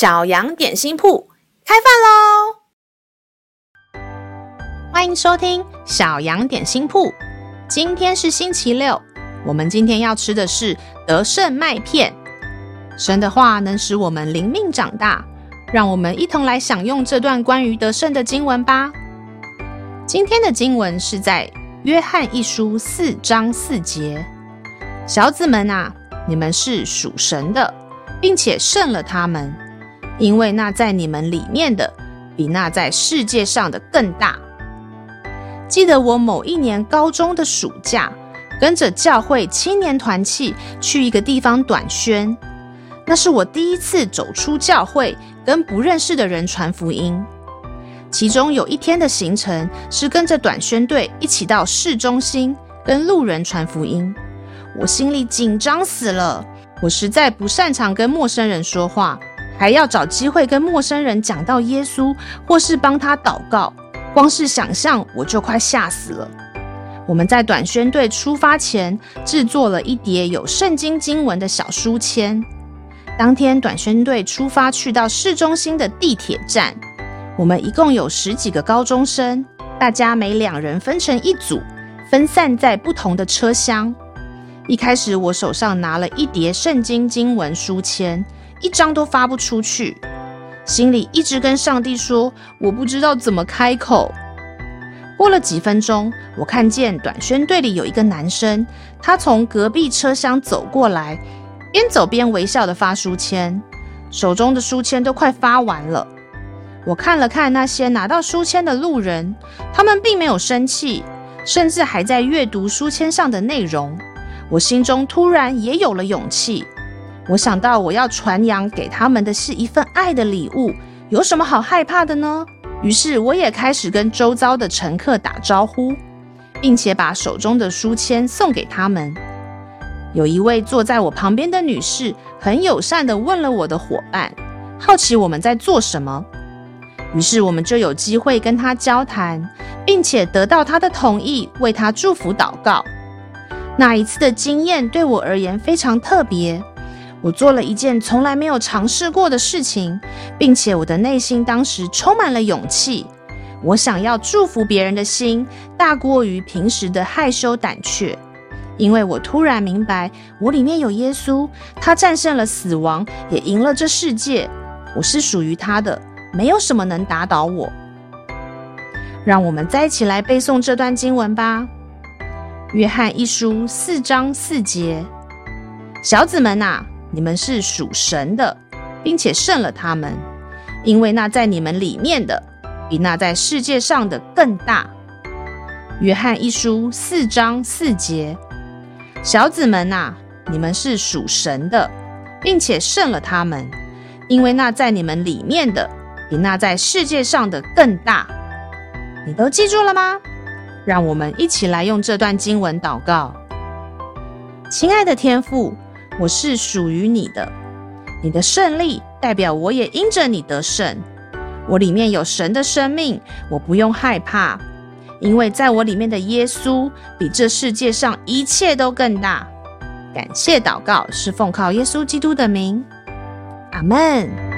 小羊点心铺开饭喽！欢迎收听小羊点心铺。今天是星期六，我们今天要吃的是得胜麦片。神的话能使我们灵命长大，让我们一同来享用这段关于得胜的经文吧。今天的经文是在约翰一书四章四节：小子们啊，你们是属神的，并且胜了他们。因为那在你们里面的，比那在世界上的更大。记得我某一年高中的暑假，跟着教会青年团契去一个地方短宣，那是我第一次走出教会，跟不认识的人传福音。其中有一天的行程是跟着短宣队一起到市中心，跟路人传福音。我心里紧张死了，我实在不擅长跟陌生人说话。还要找机会跟陌生人讲到耶稣，或是帮他祷告，光是想象我就快吓死了。我们在短宣队出发前制作了一叠有圣经经文的小书签。当天短宣队出发去到市中心的地铁站，我们一共有十几个高中生，大家每两人分成一组，分散在不同的车厢。一开始我手上拿了一叠圣经经文书签。一张都发不出去，心里一直跟上帝说：“我不知道怎么开口。”过了几分钟，我看见短宣队里有一个男生，他从隔壁车厢走过来，边走边微笑地发书签，手中的书签都快发完了。我看了看那些拿到书签的路人，他们并没有生气，甚至还在阅读书签上的内容。我心中突然也有了勇气。我想到我要传扬给他们的是一份爱的礼物，有什么好害怕的呢？于是我也开始跟周遭的乘客打招呼，并且把手中的书签送给他们。有一位坐在我旁边的女士很友善地问了我的伙伴，好奇我们在做什么。于是我们就有机会跟她交谈，并且得到她的同意，为她祝福祷告。那一次的经验对我而言非常特别。我做了一件从来没有尝试过的事情，并且我的内心当时充满了勇气。我想要祝福别人的心大过于平时的害羞胆怯，因为我突然明白，我里面有耶稣，他战胜了死亡，也赢了这世界。我是属于他的，没有什么能打倒我。让我们再一起来背诵这段经文吧，《约翰一书》四章四节：小子们呐。你们是属神的，并且胜了他们，因为那在你们里面的，比那在世界上的更大。约翰一书四章四节，小子们呐、你们是属神的，并且胜了他们，因为那在你们里面的，比那在世界上的更大。你都记住了吗？让我们一起来用这段经文祷告，亲爱的天父。我是属于你的，你的胜利代表我也因着你得胜。我里面有神的生命，我不用害怕，因为在我里面的耶稣比这世界上一切都更大。感谢祷告，是奉靠耶稣基督的名，阿门。